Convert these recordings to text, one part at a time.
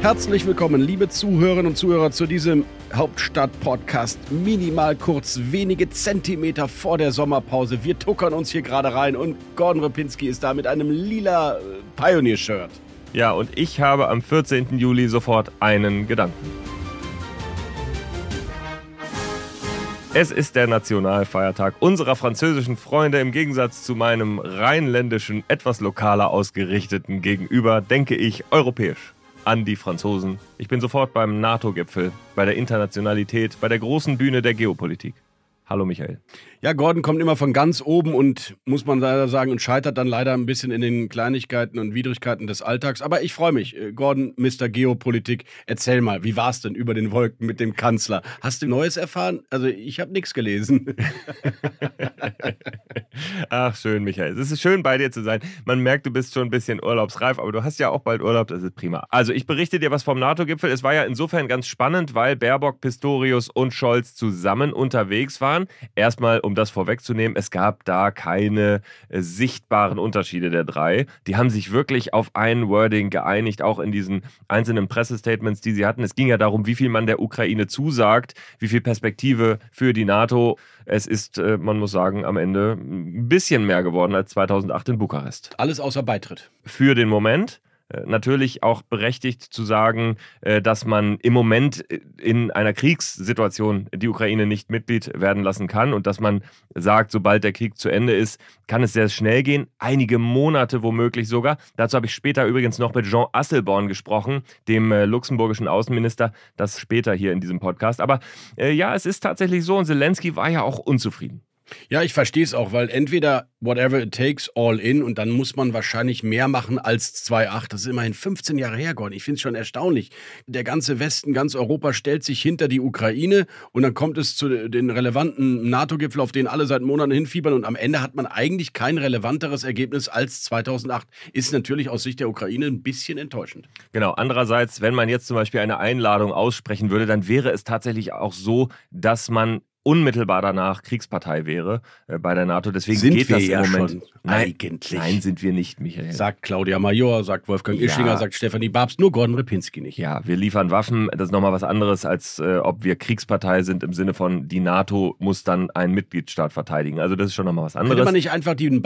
Herzlich willkommen, liebe Zuhörerinnen und Zuhörer, zu diesem Hauptstadt-Podcast. Minimal kurz, wenige Zentimeter vor der Sommerpause. Wir tuckern uns hier gerade rein und Gordon Repinski ist da mit einem lila äh, Pioneer-Shirt. Ja, und ich habe am 14. Juli sofort einen Gedanken. Es ist der Nationalfeiertag unserer französischen Freunde. Im Gegensatz zu meinem rheinländischen, etwas lokaler ausgerichteten Gegenüber denke ich europäisch an die Franzosen. Ich bin sofort beim NATO-Gipfel, bei der Internationalität, bei der großen Bühne der Geopolitik. Hallo Michael. Ja, Gordon kommt immer von ganz oben und muss man leider sagen und scheitert dann leider ein bisschen in den Kleinigkeiten und Widrigkeiten des Alltags. Aber ich freue mich. Äh, Gordon, Mr. Geopolitik, erzähl mal, wie war es denn über den Wolken mit dem Kanzler? Hast du Neues erfahren? Also ich habe nichts gelesen. Ach, schön, Michael. Es ist schön, bei dir zu sein. Man merkt, du bist schon ein bisschen urlaubsreif, aber du hast ja auch bald Urlaub, das ist prima. Also ich berichte dir was vom NATO-Gipfel. Es war ja insofern ganz spannend, weil Baerbock, Pistorius und Scholz zusammen unterwegs waren. Erstmal um das vorwegzunehmen, es gab da keine äh, sichtbaren Unterschiede der drei. Die haben sich wirklich auf ein Wording geeinigt, auch in diesen einzelnen Pressestatements, die sie hatten. Es ging ja darum, wie viel man der Ukraine zusagt, wie viel Perspektive für die NATO. Es ist, äh, man muss sagen, am Ende ein bisschen mehr geworden als 2008 in Bukarest. Alles außer Beitritt. Für den Moment. Äh, natürlich auch berechtigt zu sagen, äh, dass man im Moment äh, in einer Kriegssituation die Ukraine nicht Mitglied werden lassen kann und dass man sagt, sobald der Krieg zu Ende ist, kann es sehr schnell gehen, einige Monate womöglich sogar. Dazu habe ich später übrigens noch mit Jean Asselborn gesprochen, dem luxemburgischen Außenminister, das später hier in diesem Podcast. Aber ja, es ist tatsächlich so und Zelensky war ja auch unzufrieden. Ja, ich verstehe es auch, weil entweder whatever it takes, all in und dann muss man wahrscheinlich mehr machen als 2,8. Das ist immerhin 15 Jahre her, Gordon. Ich finde es schon erstaunlich. Der ganze Westen, ganz Europa stellt sich hinter die Ukraine und dann kommt es zu den relevanten NATO-Gipfel, auf den alle seit Monaten hinfiebern und am Ende hat man eigentlich kein relevanteres Ergebnis als 2008. Ist natürlich aus Sicht der Ukraine ein bisschen enttäuschend. Genau. Andererseits, wenn man jetzt zum Beispiel eine Einladung aussprechen würde, dann wäre es tatsächlich auch so, dass man unmittelbar danach Kriegspartei wäre äh, bei der NATO. Deswegen sind geht wir das ja im Moment. Schon nein, eigentlich. Nein, sind wir nicht, Michael. Sagt Claudia Major, sagt Wolfgang Ja. Ischinger, sagt Stefanie Babs, nur Gordon Repinski nicht. Ja, wir liefern Waffen. Das ist nochmal was anderes, als äh, ob wir Kriegspartei sind im Sinne von, die NATO muss dann einen Mitgliedstaat verteidigen. Also das ist schon nochmal was Könnte anderes. man nicht einfach denen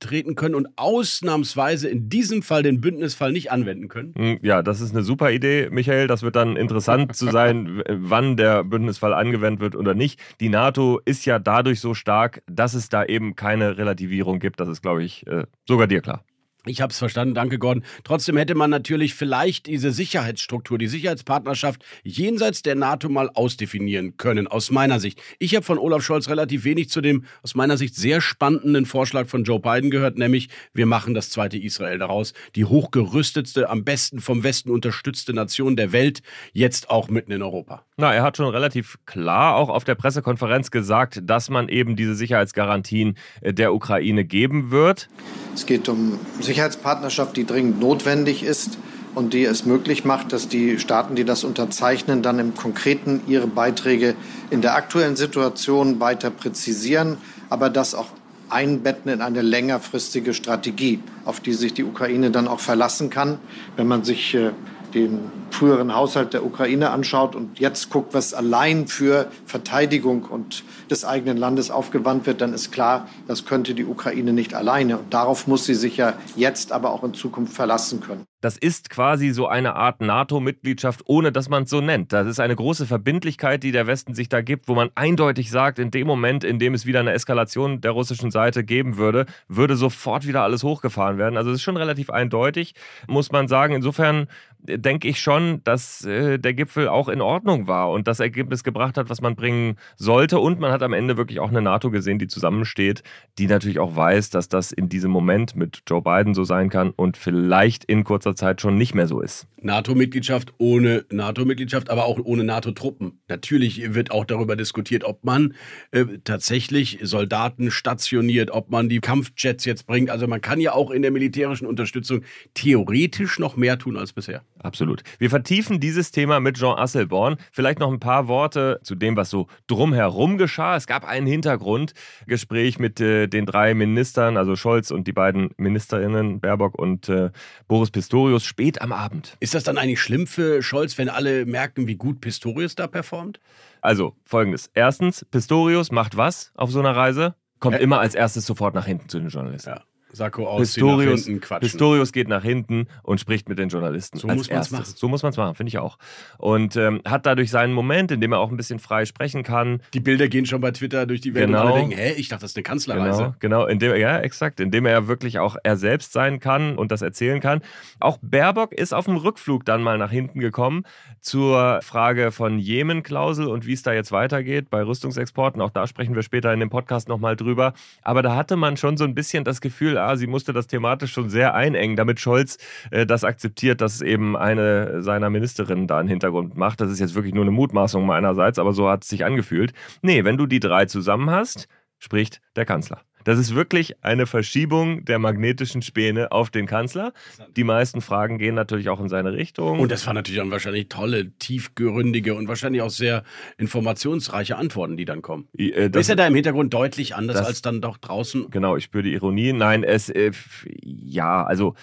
beitreten können und ausnahmsweise in diesem Fall den Bündnisfall nicht anwenden können? Hm, Ja, das ist eine super Idee, Michael. Das wird dann interessant zu sein, wann der Bündnisfall angewendet wird oder nicht. Die NATO ist ja dadurch so stark, dass es da eben keine Relativierung gibt. Das ist, glaube ich, äh, sogar dir klar. Ich habe es verstanden, danke Gordon. Trotzdem hätte man natürlich vielleicht diese Sicherheitsstruktur, die Sicherheitspartnerschaft jenseits der NATO mal ausdefinieren können, aus meiner Sicht. Ich habe von Olaf Scholz relativ wenig zu dem aus meiner Sicht sehr spannenden Vorschlag von Joe Biden gehört, nämlich wir machen das zweite Israel daraus, die hochgerüstetste, am besten vom Westen unterstützte Nation der Welt, jetzt auch mitten in Europa. Na, er hat schon relativ klar auch auf der Pressekonferenz gesagt, dass man eben diese Sicherheitsgarantien äh, der Ukraine geben wird. Es geht um Sicherheitspartnerschaft, die dringend notwendig ist und die es möglich macht, dass die Staaten, die das unterzeichnen, dann im Konkreten ihre Beiträge in der aktuellen Situation weiter präzisieren, aber das auch einbetten in eine längerfristige Strategie, auf die sich die Ukraine dann auch verlassen kann. Wenn man sich äh, den früheren Haushalt der Ukraine anschaut und jetzt guckt, was allein für Verteidigung und des eigenen Landes aufgewandt wird, dann ist klar, das könnte die Ukraine nicht alleine. Und darauf muss sie sich ja jetzt, aber auch in Zukunft verlassen können. Das ist quasi so eine Art NATO-Mitgliedschaft, ohne dass man es so nennt. Das ist eine große Verbindlichkeit, die der Westen sich da gibt, wo man eindeutig sagt, in dem Moment, in dem es wieder eine Eskalation der russischen Seite geben würde, würde sofort wieder alles hochgefahren werden. Also es ist schon relativ eindeutig, muss man sagen. Insofern äh, denke ich schon, dass äh, der Gipfel auch in Ordnung war und das Ergebnis gebracht hat, was man bringen sollte. Und man hat am Ende wirklich auch eine NATO gesehen, die zusammensteht, die natürlich auch weiß, dass das in diesem Moment mit Joe Biden so sein kann und vielleicht in kurzer kurzer Zeit schon nicht mehr so ist. NATO-Mitgliedschaft ohne NATO-Mitgliedschaft, aber auch ohne NATO-Truppen. Natürlich wird auch darüber diskutiert, ob man äh, tatsächlich Soldaten stationiert, ob man die Kampfjets jetzt bringt. Also man kann ja auch in der militärischen Unterstützung theoretisch noch mehr tun als bisher. Absolut. Wir vertiefen dieses Thema mit Jean Asselborn. Vielleicht noch ein paar Worte zu dem, was so drumherum geschah. Es gab ein Hintergrundgespräch mit äh, den drei Ministern, also Scholz und die beiden Ministerinnen, Baerbock und äh, Boris Pistorius, spät am Abend. Ist das dann eigentlich schlimm für Scholz, wenn alle merken, wie gut Pistorius da performt? Also folgendes. Erstens, Pistorius macht was auf so einer Reise? Kommt immer als erstes sofort nach hinten zu den Journalisten. Ja. Sakko ausziehen, nach Pistorius, hinten quatschen. Pistorius geht nach hinten und spricht mit den Journalisten. So muss man's erstes. machen. So muss man es machen, finde ich auch. Und ähm, hat dadurch seinen Moment, in dem er auch ein bisschen frei sprechen kann. Die Bilder gehen schon bei Twitter durch die Welt Genau. und alle denken, hä, ich dachte, das ist eine Kanzlerreise. Genau, genau, indem ja, exakt, indem er wirklich auch er selbst sein kann und das erzählen kann. Auch Baerbock ist auf dem Rückflug dann mal nach hinten gekommen zur Frage von Jemen-Klausel und wie es da jetzt weitergeht bei Rüstungsexporten. Auch da sprechen wir später in dem Podcast nochmal drüber. Aber da hatte man schon so ein bisschen das Gefühl, ah, sie musste das thematisch schon sehr einengen, damit Scholz äh, das akzeptiert, dass eben eine seiner Ministerinnen da einen Hintergrund macht. Das ist jetzt wirklich nur eine Mutmaßung meinerseits, aber so hat es sich angefühlt. Nee, wenn du die drei zusammen hast, spricht der Kanzler. Das ist wirklich eine Verschiebung der magnetischen Späne auf den Kanzler. Die meisten Fragen gehen natürlich auch in seine Richtung. Und das waren natürlich dann wahrscheinlich tolle, tiefgründige und wahrscheinlich auch sehr informationsreiche Antworten, die dann kommen. äh, das- ist er da im Hintergrund deutlich anders das- als dann doch draußen? Genau, ich spüre die Ironie. Nein, es, äh, ja, also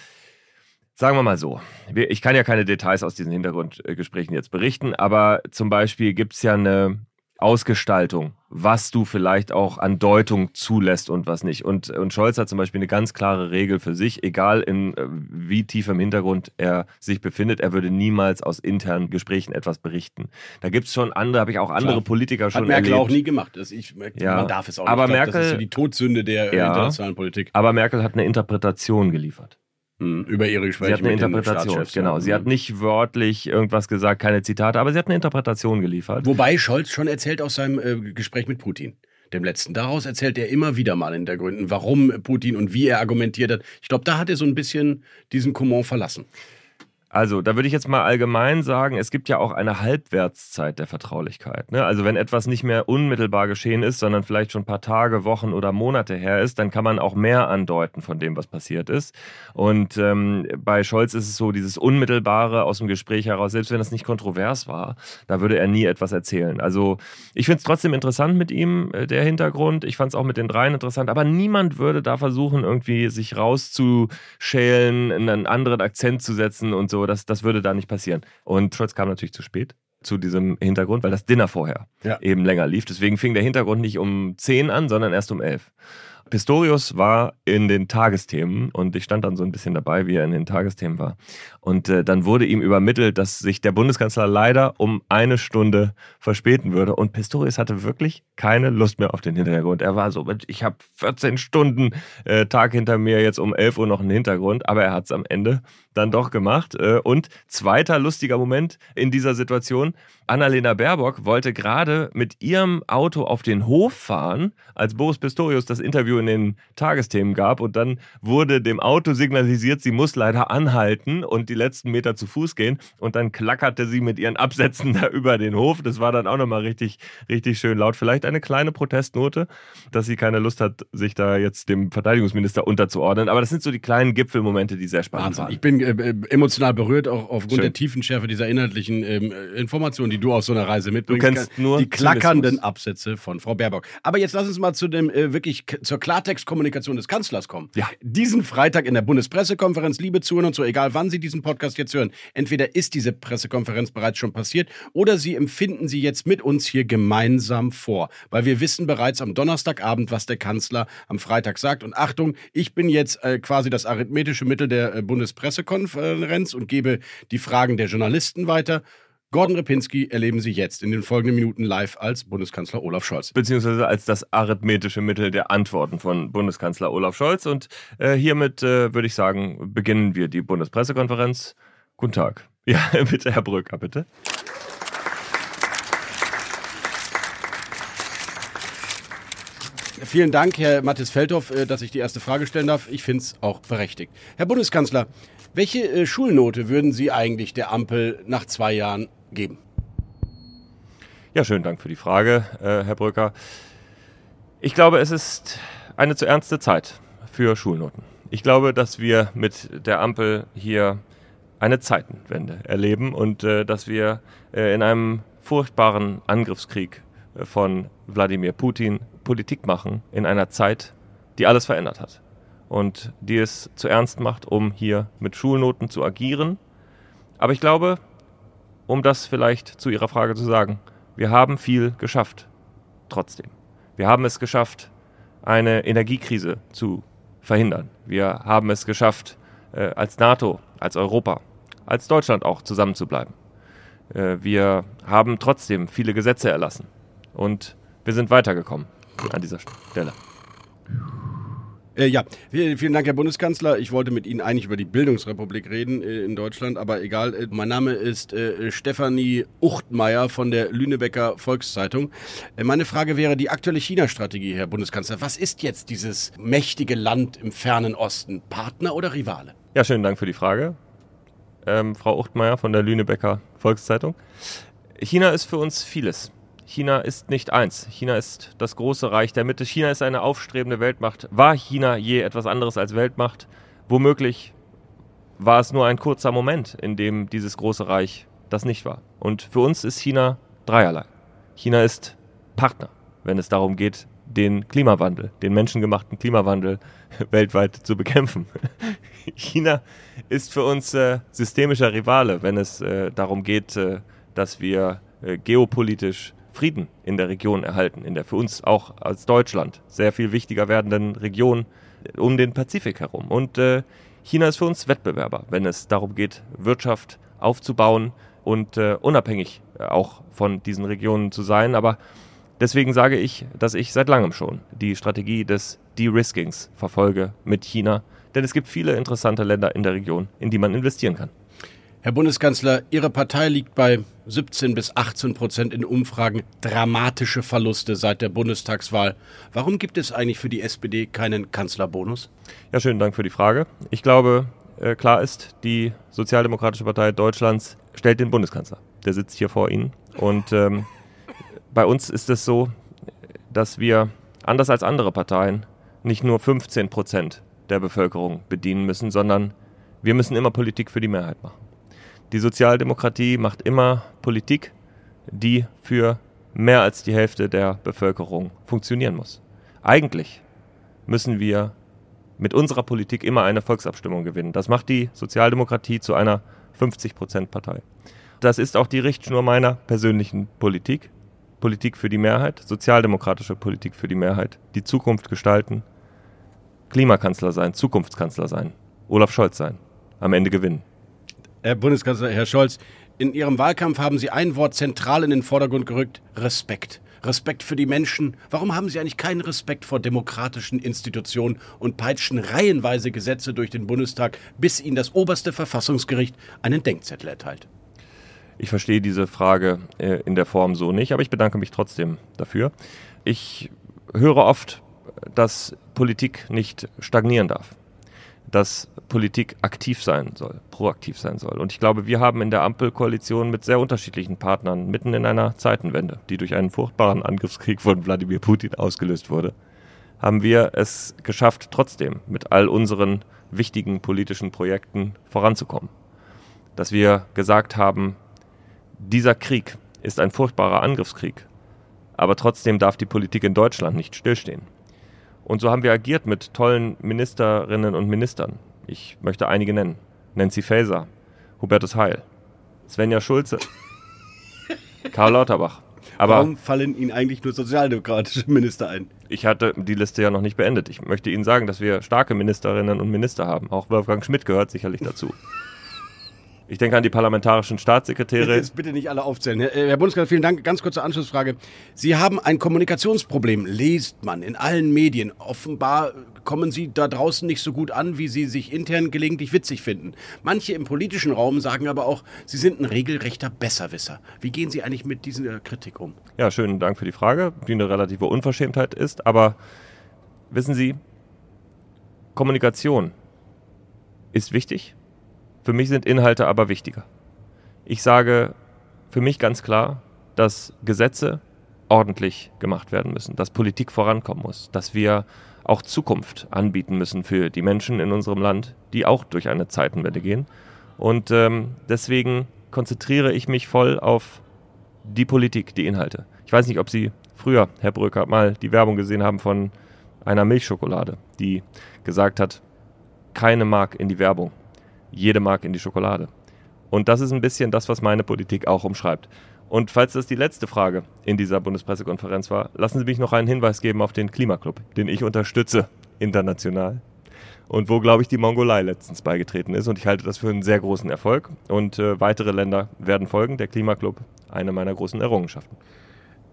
sagen wir mal so. Ich kann ja keine Details aus diesen Hintergrundgesprächen jetzt berichten, aber zum Beispiel gibt es ja eine Ausgestaltung, was du vielleicht auch an Deutung zulässt und was nicht. Und, und Scholz hat zum Beispiel eine ganz klare Regel für sich, egal in äh, wie tief im Hintergrund er sich befindet, er würde niemals aus internen Gesprächen etwas berichten. Da gibt es schon andere, habe ich auch andere Klar. Politiker schon Hat Merkel erlebt. auch nie gemacht. Das ich, Ja. Man darf es auch Aber nicht. Ich glaub, das Merkel- ist so die Todsünde der Ja. internationalen Politik. Aber Merkel hat eine Interpretation geliefert. Hm, über ihre Sie Gespräche hat eine Interpretation, genau. Sie hat nicht wörtlich irgendwas gesagt, keine Zitate, aber sie hat eine Interpretation geliefert. Wobei Scholz schon erzählt aus seinem äh, Gespräch mit Putin. Dem letzten. Daraus erzählt er immer wieder mal in der Gründen, warum Putin und wie er argumentiert hat. Ich glaube, da hat er so ein bisschen diesen Comment verlassen. Also, da würde ich jetzt mal allgemein sagen, es gibt ja auch eine Halbwertszeit der Vertraulichkeit. Ne? Also, wenn etwas nicht mehr unmittelbar geschehen ist, sondern vielleicht schon ein paar Tage, Wochen oder Monate her ist, dann kann man auch mehr andeuten von dem, was passiert ist. Und ähm, bei Scholz ist es so, dieses Unmittelbare aus dem Gespräch heraus, selbst wenn das nicht kontrovers war, da würde er nie etwas erzählen. Also, ich finde es trotzdem interessant mit ihm, äh, der Hintergrund. Ich fand es auch mit den dreien interessant, aber niemand würde da versuchen, irgendwie sich rauszuschälen, einen anderen Akzent zu setzen und so. Das, das würde da nicht passieren. Und Scholz kam natürlich zu spät zu diesem Hintergrund, weil das Dinner vorher Ja. eben länger lief. Deswegen fing der Hintergrund nicht um 10 an, sondern erst um 11. Pistorius war in den Tagesthemen und ich stand dann so ein bisschen dabei, wie er in den Tagesthemen war. Und äh, dann wurde ihm übermittelt, dass sich der Bundeskanzler leider um eine Stunde verspäten würde. Und Pistorius hatte wirklich keine Lust mehr auf den Hintergrund. Er war so, "Mensch, ich habe 14 Stunden äh, Tag hinter mir, jetzt um 11 Uhr noch einen Hintergrund. Aber er hat es am Ende dann doch gemacht. Äh, und zweiter lustiger Moment in dieser Situation, Annalena Baerbock wollte gerade mit ihrem Auto auf den Hof fahren, als Boris Pistorius das Interview in den Tagesthemen gab. Und dann wurde dem Auto signalisiert, sie muss leider anhalten und die letzten Meter zu Fuß gehen. Und dann klackerte sie mit ihren Absätzen da über den Hof. Das war dann auch nochmal richtig, richtig schön laut. Vielleicht eine kleine Protestnote, dass sie keine Lust hat, sich da jetzt dem Verteidigungsminister unterzuordnen. Aber das sind so die kleinen Gipfelmomente, die sehr spannend Wahnsinn. waren. Ich bin äh, äh, emotional berührt, auch aufgrund Schön. der Tiefenschärfe dieser inhaltlichen ähm, äh, Informationen, die du aus so einer Reise mitbringst. Du kennst nur die klackernden. Absätze von Frau Baerbock. Aber jetzt lass uns mal zu dem äh, wirklich zur Klartextkommunikation des Kanzlers kommen. Ja. Diesen Freitag in der Bundespressekonferenz, liebe Zuhörer und so, egal wann Sie diesen Podcast jetzt hören, entweder ist diese Pressekonferenz bereits schon passiert oder Sie empfinden sie jetzt mit uns hier gemeinsam vor. Weil wir wissen bereits am Donnerstagabend, was der Kanzler am Freitag sagt. Und Achtung, ich bin jetzt äh, quasi das arithmetische Mittel der äh, Bundespressekonferenz und gebe die Fragen der Journalisten weiter. Gordon Repinski erleben Sie jetzt in den folgenden Minuten live als Bundeskanzler Olaf Scholz. beziehungsweise als das arithmetische Mittel der Antworten von Bundeskanzler Olaf Scholz. Und äh, hiermit äh, würde ich sagen, beginnen wir die Bundespressekonferenz. Guten Tag. Ja, bitte, Herr Brücker, bitte. Vielen Dank, Herr Mathis Feldhoff, äh, dass ich die erste Frage stellen darf. Ich finde es auch berechtigt. Herr Bundeskanzler, welche äh, Schulnote würden Sie eigentlich der Ampel nach zwei Jahren geben? Ja, schönen Dank für die Frage, äh, Herr Brücker. Ich glaube, es ist eine zu ernste Zeit für Schulnoten. Ich glaube, dass wir mit der Ampel hier eine Zeitenwende erleben und äh, dass wir äh, in einem furchtbaren Angriffskrieg äh, von Wladimir Putin Politik machen in einer Zeit, die alles verändert hat und die es zu ernst macht, um hier mit Schulnoten zu agieren. Aber ich glaube, um das vielleicht zu Ihrer Frage zu sagen, wir haben viel geschafft. Trotzdem. Wir haben es geschafft, eine Energiekrise zu verhindern. Wir haben es geschafft, äh, als NATO, als Europa, als Deutschland auch zusammenzubleiben. Äh, wir haben trotzdem viele Gesetze erlassen und wir sind weitergekommen an dieser Stelle. Äh, ja, vielen Dank, Herr Bundeskanzler. Ich wollte mit Ihnen eigentlich über die Bildungsrepublik reden äh, in Deutschland, aber egal. Äh, mein Name ist äh, Stefanie Uchtmeier von der Lünebecker Volkszeitung. Äh, meine Frage wäre die aktuelle China-Strategie, Herr Bundeskanzler. Was ist jetzt dieses mächtige Land im fernen Osten? Partner oder Rivale? Ja, schönen Dank für die Frage. Ähm, Frau Uchtmeier von der Lünebecker Volkszeitung. China ist für uns vieles. China ist nicht eins. China ist das große Reich der Mitte. China ist eine aufstrebende Weltmacht. War China je etwas anderes als Weltmacht? Womöglich war es nur ein kurzer Moment, in dem dieses große Reich das nicht war. Und für uns ist China dreierlei. China ist Partner, wenn es darum geht, den Klimawandel, den menschengemachten Klimawandel weltweit zu bekämpfen. China ist für uns äh, systemischer Rivale, wenn es äh, darum geht, äh, dass wir äh, geopolitisch Frieden in der Region erhalten, in der für uns auch als Deutschland sehr viel wichtiger werdenden Region um den Pazifik herum. Und äh, China ist für uns Wettbewerber, wenn es darum geht, Wirtschaft aufzubauen und äh, unabhängig äh, auch von diesen Regionen zu sein. Aber deswegen sage ich, dass ich seit langem schon die Strategie des De-Riskings verfolge mit China, denn es gibt viele interessante Länder in der Region, in die man investieren kann. Herr Bundeskanzler, Ihre Partei liegt bei 17 bis 18 Prozent in Umfragen. Dramatische Verluste seit der Bundestagswahl. Warum gibt es eigentlich für die SPD keinen Kanzlerbonus? Ja, schönen Dank für die Frage. Ich glaube, äh, klar ist, die Sozialdemokratische Partei Deutschlands stellt den Bundeskanzler. Der sitzt hier vor Ihnen. Und ähm, bei uns ist es so, dass wir, anders als andere Parteien, nicht nur 15 Prozent der Bevölkerung bedienen müssen, sondern wir müssen immer Politik für die Mehrheit machen. Die Sozialdemokratie macht immer Politik, die für mehr als die Hälfte der Bevölkerung funktionieren muss. Eigentlich müssen wir mit unserer Politik immer eine Volksabstimmung gewinnen. Das macht die Sozialdemokratie zu einer 50-Prozent-Partei. Das ist auch die Richtschnur meiner persönlichen Politik. Politik für die Mehrheit, sozialdemokratische Politik für die Mehrheit, die Zukunft gestalten, Klimakanzler sein, Zukunftskanzler sein, Olaf Scholz sein, am Ende gewinnen. Herr Bundeskanzler, Herr Scholz, in Ihrem Wahlkampf haben Sie ein Wort zentral in den Vordergrund gerückt, Respekt. Respekt für die Menschen. Warum haben Sie eigentlich keinen Respekt vor demokratischen Institutionen und peitschen reihenweise Gesetze durch den Bundestag, bis Ihnen das oberste Verfassungsgericht einen Denkzettel erteilt? Ich verstehe diese Frage äh, in der Form so nicht, aber ich bedanke mich trotzdem dafür. Ich höre oft, dass Politik nicht stagnieren darf dass Politik aktiv sein soll, proaktiv sein soll. Und ich glaube, wir haben in der Ampelkoalition mit sehr unterschiedlichen Partnern mitten in einer Zeitenwende, die durch einen furchtbaren Angriffskrieg von Wladimir Putin ausgelöst wurde, haben wir es geschafft, trotzdem mit all unseren wichtigen politischen Projekten voranzukommen. Dass wir gesagt haben, dieser Krieg ist ein furchtbarer Angriffskrieg, aber trotzdem darf die Politik in Deutschland nicht stillstehen. Und so haben wir agiert mit tollen Ministerinnen und Ministern. Ich möchte einige nennen. Nancy Faeser, Hubertus Heil, Svenja Schulze, Karl Lauterbach. Aber Warum fallen Ihnen eigentlich nur sozialdemokratische Minister ein? Ich hatte die Liste ja noch nicht beendet. Ich möchte Ihnen sagen, dass wir starke Ministerinnen und Minister haben. Auch Wolfgang Schmidt gehört sicherlich dazu. Ich denke an die parlamentarischen Staatssekretäre. Jetzt bitte nicht alle aufzählen. Herr, Herr Bundeskanzler, vielen Dank. Ganz kurze Anschlussfrage. Sie haben ein Kommunikationsproblem, lest man in allen Medien. Offenbar kommen Sie da draußen nicht so gut an, wie Sie sich intern gelegentlich witzig finden. Manche im politischen Raum sagen aber auch, Sie sind ein regelrechter Besserwisser. Wie gehen Sie eigentlich mit dieser Kritik um? Ja, schönen Dank für die Frage, die eine relative Unverschämtheit ist. Aber wissen Sie, Kommunikation ist wichtig. Für mich sind Inhalte aber wichtiger. Ich sage für mich ganz klar, dass Gesetze ordentlich gemacht werden müssen, dass Politik vorankommen muss, dass wir auch Zukunft anbieten müssen für die Menschen in unserem Land, die auch durch eine Zeitenwende gehen. Und ähm, deswegen konzentriere ich mich voll auf die Politik, die Inhalte. Ich weiß nicht, ob Sie früher, Herr Bröker, mal die Werbung gesehen haben von einer Milchschokolade, die gesagt hat, keine Mark in die Werbung, jede Mark in die Schokolade. Und das ist ein bisschen das, was meine Politik auch umschreibt. Und falls das die letzte Frage in dieser Bundespressekonferenz war, lassen Sie mich noch einen Hinweis geben auf den Klimaclub, den ich unterstütze international. Und wo, glaube ich, die Mongolei letztens beigetreten ist. Und ich halte das für einen sehr großen Erfolg. Und äh, weitere Länder werden folgen. Der Klimaclub, eine meiner großen Errungenschaften.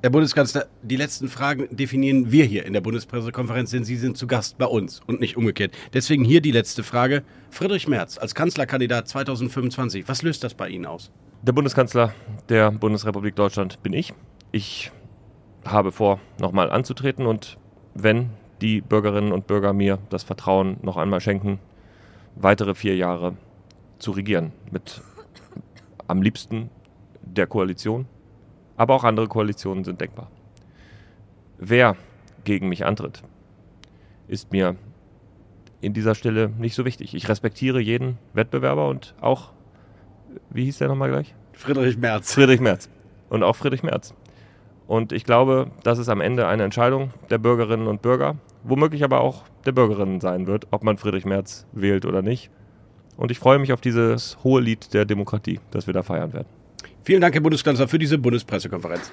Herr Bundeskanzler, die letzten Fragen definieren wir hier in der Bundespressekonferenz, denn Sie sind zu Gast bei uns und nicht umgekehrt. Deswegen hier die letzte Frage. Friedrich Merz als Kanzlerkandidat 2025, was löst das bei Ihnen aus? Der Bundeskanzler der Bundesrepublik Deutschland bin ich. Ich habe vor, nochmal anzutreten und wenn die Bürgerinnen und Bürger mir das Vertrauen noch einmal schenken, weitere vier Jahre zu regieren. Mit am liebsten der Koalition aber auch andere Koalitionen sind denkbar. Wer gegen mich antritt, ist mir in dieser Stelle nicht so wichtig. Ich respektiere jeden Wettbewerber und auch, wie hieß der nochmal gleich? Friedrich Merz. Friedrich Merz. Und auch Friedrich Merz. Und ich glaube, dass es am Ende eine Entscheidung der Bürgerinnen und Bürger, womöglich aber auch der Bürgerinnen sein wird, ob man Friedrich Merz wählt oder nicht. Und ich freue mich auf dieses hohe Lied der Demokratie, das wir da feiern werden. Vielen Dank, Herr Bundeskanzler, für diese Bundespressekonferenz.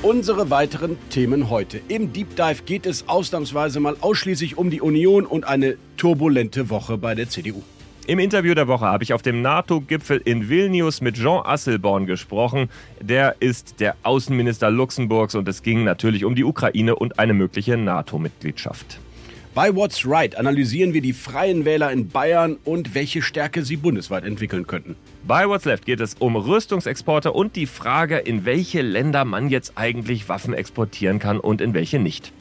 Unsere weiteren Themen heute. Im Deep Dive geht es ausnahmsweise mal ausschließlich um die Union und eine turbulente Woche bei der CDU. Im Interview der Woche habe ich auf dem NATO-Gipfel in Vilnius mit Jean Asselborn gesprochen. Der ist der Außenminister Luxemburgs und es ging natürlich um die Ukraine und eine mögliche NATO-Mitgliedschaft. Bei What's Right analysieren wir die freien Wähler in Bayern und welche Stärke sie bundesweit entwickeln könnten. Bei What's Left geht es um Rüstungsexporte und die Frage, in welche Länder man jetzt eigentlich Waffen exportieren kann und in welche nicht.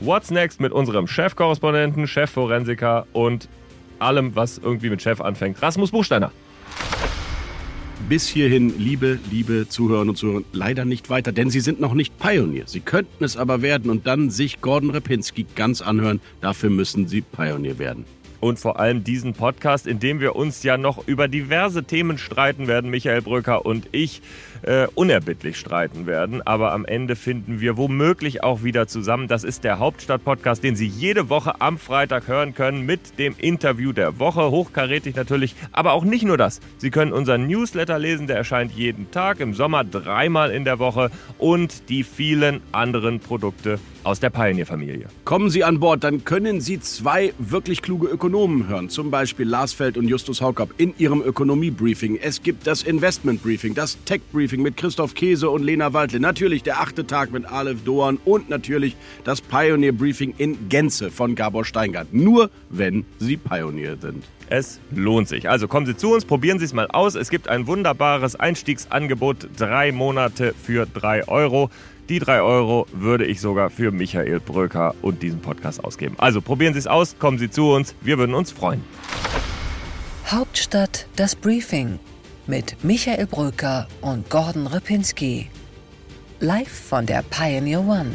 What's Next mit unserem Chefkorrespondenten, Chefforensiker und allem, was irgendwie mit Chef anfängt, Rasmus Buchsteiner bis hierhin, liebe, liebe Zuhörerinnen und Zuhörer, leider nicht weiter, denn sie sind noch nicht Pionier. Sie könnten es aber werden und dann sich Gordon Repinski ganz anhören. Dafür müssen sie Pionier werden und vor allem diesen Podcast, in dem wir uns ja noch über diverse Themen streiten werden, Michael Brücker und ich äh, unerbittlich streiten werden. Aber am Ende finden wir womöglich auch wieder zusammen. Das ist der Hauptstadt-Podcast, den Sie jede Woche am Freitag hören können mit dem Interview der Woche. Hochkarätig natürlich, aber auch nicht nur das. Sie können unseren Newsletter lesen, der erscheint jeden Tag, im Sommer dreimal in der Woche und die vielen anderen Produkte aus der Pioneer-Familie. Kommen Sie an Bord, dann können Sie zwei wirklich kluge Ökonomen hören, zum Beispiel Lars Feld und Justus Haukapp in ihrem Ökonomie-Briefing. Es gibt das Investment-Briefing, das Tech-Briefing mit Christoph Käse und Lena Waldle, natürlich der achte Tag mit Aleph Doan und natürlich das Pioneer-Briefing in Gänze von Gabor Steingart. Nur wenn Sie Pioneer sind. Es lohnt sich. Also kommen Sie zu uns, probieren Sie es mal aus. Es gibt ein wunderbares Einstiegsangebot, drei Monate für drei Euro. Die drei Euro würde ich sogar für Michael Bröker und diesen Podcast ausgeben. Also probieren Sie es aus, kommen Sie zu uns, wir würden uns freuen. Hauptstadt das Briefing mit Michael Bröker und Gordon Ripinski. Live von der Pioneer One.